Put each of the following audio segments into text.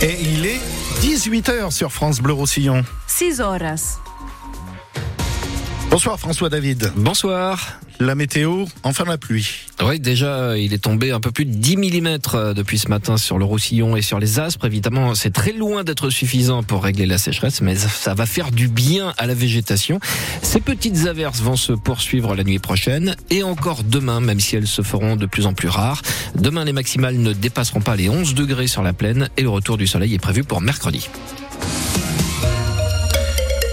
Et il est 18h sur France Bleu Roussillon. 6 horas. Bonsoir François David. Bonsoir. La météo, enfin la pluie. Oui, déjà, il est tombé un peu plus de 10 mm depuis ce matin sur le Roussillon et sur les Aspres. Évidemment, c'est très loin d'être suffisant pour régler la sécheresse, mais ça va faire du bien à la végétation. Ces petites averses vont se poursuivre la nuit prochaine et encore demain, même si elles se feront de plus en plus rares. Demain, les maximales ne dépasseront pas les 11 degrés sur la plaine et le retour du soleil est prévu pour mercredi.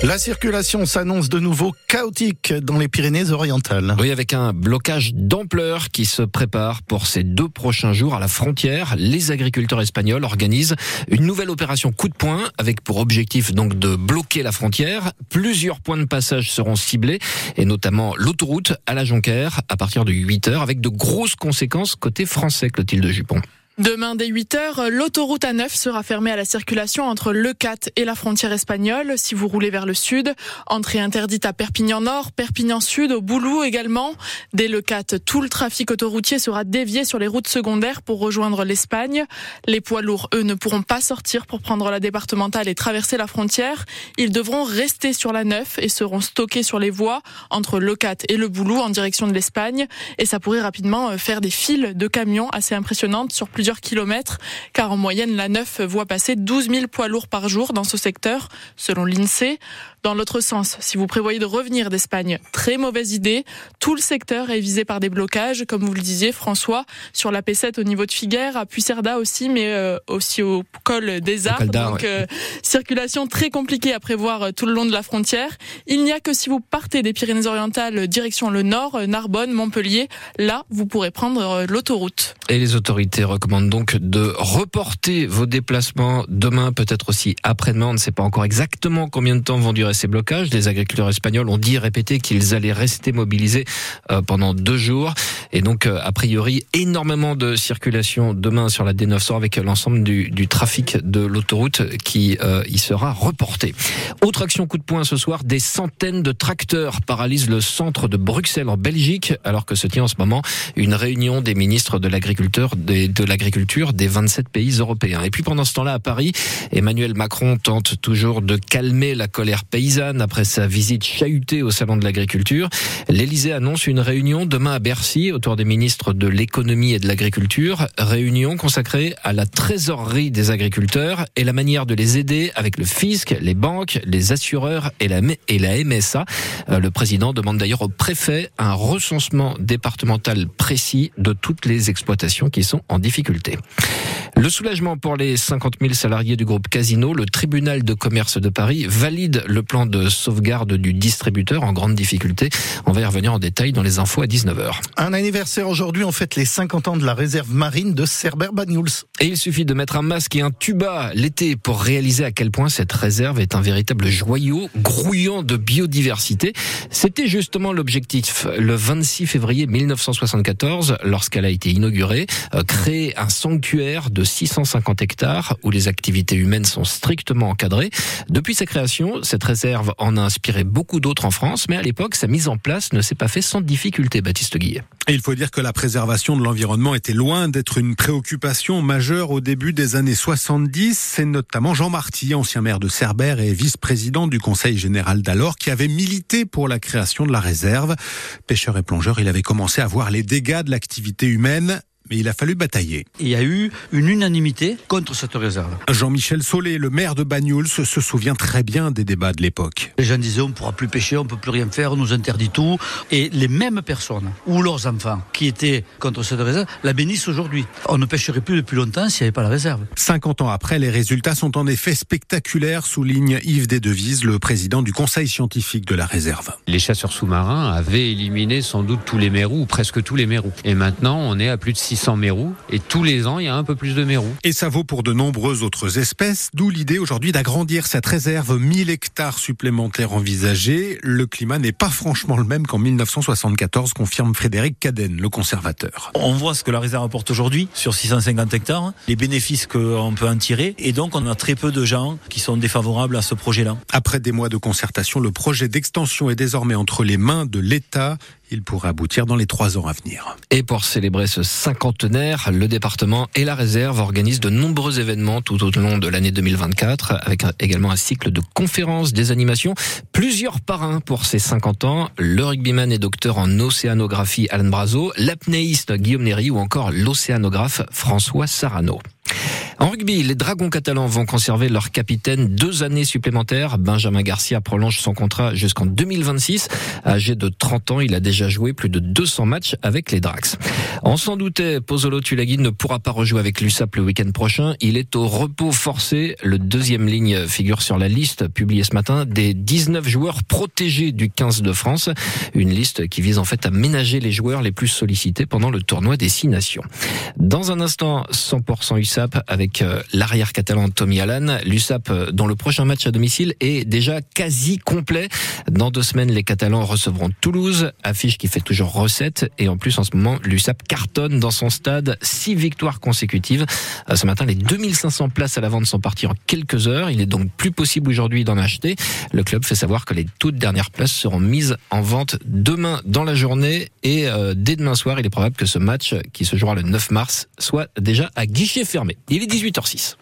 La circulation s'annonce de nouveau chaotique dans les Pyrénées-Orientales. Oui, avec un blocage d'ampleur qui se prépare pour ces deux prochains jours à la frontière. Les agriculteurs espagnols organisent une nouvelle opération coup de poing avec pour objectif donc de bloquer la frontière. Plusieurs points de passage seront ciblés et notamment l'autoroute à la Jonquère à partir de 8 heures avec de grosses conséquences côté français, Clotilde Jupon. Demain dès 8h, l'autoroute A9 sera fermée à la circulation entre Le Cat et la frontière espagnole si vous roulez vers le sud. Entrée interdite à Perpignan Nord, Perpignan Sud, au Boulou également. Dès Le Cat, tout le trafic autoroutier sera dévié sur les routes secondaires pour rejoindre l'Espagne. Les poids lourds, eux, ne pourront pas sortir pour prendre la départementale et traverser la frontière. Ils devront rester sur la 9 et seront stockés sur les voies entre Le Cat et le Boulou en direction de l'Espagne. Et ça pourrait rapidement euh, faire des files de camions assez impressionnantes sur plusieurs kilomètres, car en moyenne, la 9 voit passer 12 000 poids lourds par jour dans ce secteur, selon l'INSEE. Dans l'autre sens, si vous prévoyez de revenir d'Espagne, très mauvaise idée. Tout le secteur est visé par des blocages, comme vous le disiez, François, sur la P7 au niveau de Figueres, à Pucerda aussi, mais euh, aussi au col des Arts. Donc, euh, circulation très compliquée à prévoir euh, tout le long de la frontière. Il n'y a que si vous partez des Pyrénées-Orientales direction le nord, Narbonne, Montpellier, là, vous pourrez prendre l'autoroute. Et les autorités recommandent donc de reporter vos déplacements demain, peut-être aussi après-demain. On ne sait pas encore exactement combien de temps vont durer ces blocages. Les agriculteurs espagnols ont dit répété qu'ils allaient rester mobilisés euh, pendant deux jours. Et donc, euh, a priori, énormément de circulation demain sur la D900 avec l'ensemble du, du, trafic de l'autoroute qui euh, y sera reporté. Autre action coup de poing ce soir, des centaines de tracteurs paralysent le centre de Bruxelles en Belgique alors que se tient en ce moment une réunion des ministres de l'agriculture de l'agriculture des 27 pays européens. Et puis pendant ce temps-là à Paris, Emmanuel Macron tente toujours de calmer la colère paysanne après sa visite chahutée au salon de l'agriculture. L'Elysée annonce une réunion demain à Bercy autour des ministres de l'économie et de l'agriculture, réunion consacrée à la trésorerie des agriculteurs et la manière de les aider avec le fisc, les banques, les assureurs et la, MSA. Euh, le président demande d'ailleurs au préfet un recensement départemental précis de toutes les exploitations qui sont en difficulté difficultés. Le soulagement pour les 50 000 salariés du groupe Casino, le tribunal de commerce de Paris valide le plan de sauvegarde du distributeur en grande difficulté. On va y revenir en détail dans les infos à 19h. Un anniversaire aujourd'hui, on fête les 50 ans de la réserve marine de Cerbère-Banyuls. Et il suffit de mettre un masque et un tuba l'été pour réaliser à quel point cette réserve est un véritable joyau grouillant de biodiversité. C'était justement l'objectif le 26 février 1974 lorsqu'elle a été inaugurée, euh, créer un sanctuaire de 650 hectares où les activités humaines sont strictement encadrées. Depuis sa création, cette réserve en a inspiré beaucoup d'autres en France, mais à l'époque, sa mise en place ne s'est pas fait sans difficulté, Baptiste Guillet. Et il faut dire que la préservation de l'environnement était loin d'être une préoccupation majeure au début des années 70. C'est notamment Jean Marty, ancien maire de Cerbère et vice-président du Conseil général d'alors, qui avait milité pour la création de la réserve. Pêcheur et plongeur, il avait commencé à voir les dégâts de l'activité humaine mais il a fallu batailler. Il y a eu une unanimité contre cette réserve. Jean-Michel Solé, le maire de Bagnoul, se, souvient très bien des débats de l'époque. Les gens disaient on ne pourra plus pêcher, on ne peut plus rien faire, on nous interdit tout. Et les mêmes personnes ou leurs enfants qui étaient contre cette réserve la bénissent aujourd'hui. On ne pêcherait plus depuis longtemps s'il n'y avait pas la réserve. 50 ans après, les résultats sont en effet spectaculaires, souligne Yves Desdevises, le président du conseil scientifique de la réserve. Les chasseurs sous-marins avaient éliminé sans doute tous les mérous, ou presque tous les mérous. Et maintenant, on est à plus de 6 600 mérous et tous les ans il y a un peu plus de mérous. Et ça vaut pour de nombreuses autres espèces, d'où l'idée aujourd'hui d'agrandir cette réserve 1000 hectares supplémentaires envisagés. Le climat n'est pas franchement le même qu'en 1974, confirme Frédéric Cadenne, le conservateur. On voit ce que la réserve apporte aujourd'hui sur 650 hectares, les bénéfices qu'on peut en tirer et donc on a très peu de gens qui sont défavorables à ce projet-là. Après des mois de concertation, le projet d'extension est désormais entre les mains de l'État Il pourrait aboutir dans les trois ans à venir. Et pour célébrer ce cinquantenaire, le département et la réserve organisent de nombreux événements tout au long de l'année 2024, avec également un cycle de conférences, des animations, plusieurs parrains pour ces 50 ans, le rugbyman et docteur en océanographie Alan Brazo, l'apnéiste Guillaume Néry ou encore l'océanographe François Sarano. En rugby, les Dragons catalans vont conserver leur capitaine deux années supplémentaires. Benjamin Garcia prolonge son contrat jusqu'en 2026. Âgé de 30 ans, il a déjà joué plus de 200 matchs avec les Drax. On s'en doutait, Pozzolo Tulagi ne pourra pas rejouer avec l'USAP le week-end prochain. Il est au repos forcé. Le deuxième ligne figure sur la liste publiée ce matin des 19 joueurs protégés du 15 de France. Une liste qui vise en fait à ménager les joueurs les plus sollicités pendant le tournoi des Six Nations. Dans un instant, 100% USAP avec avec euh, l'arrière catalan Tommy Allan. L'USAP, euh, dont le prochain match à domicile est déjà quasi complet. Dans deux semaines, les Catalans recevront Toulouse, affiche qui fait toujours recette. Et en plus, en ce moment, l'USAP cartonne dans son stade. Six victoires consécutives. Euh, ce matin, les 2500 places à la vente sont parties en quelques heures. Il est donc plus possible aujourd'hui d'en acheter. Le club fait savoir que les toutes dernières places seront mises en vente demain dans la journée. Et dès demain soir, il est probable que ce match, qui se jouera le 9 mars, soit déjà à guichet Il est 18h06.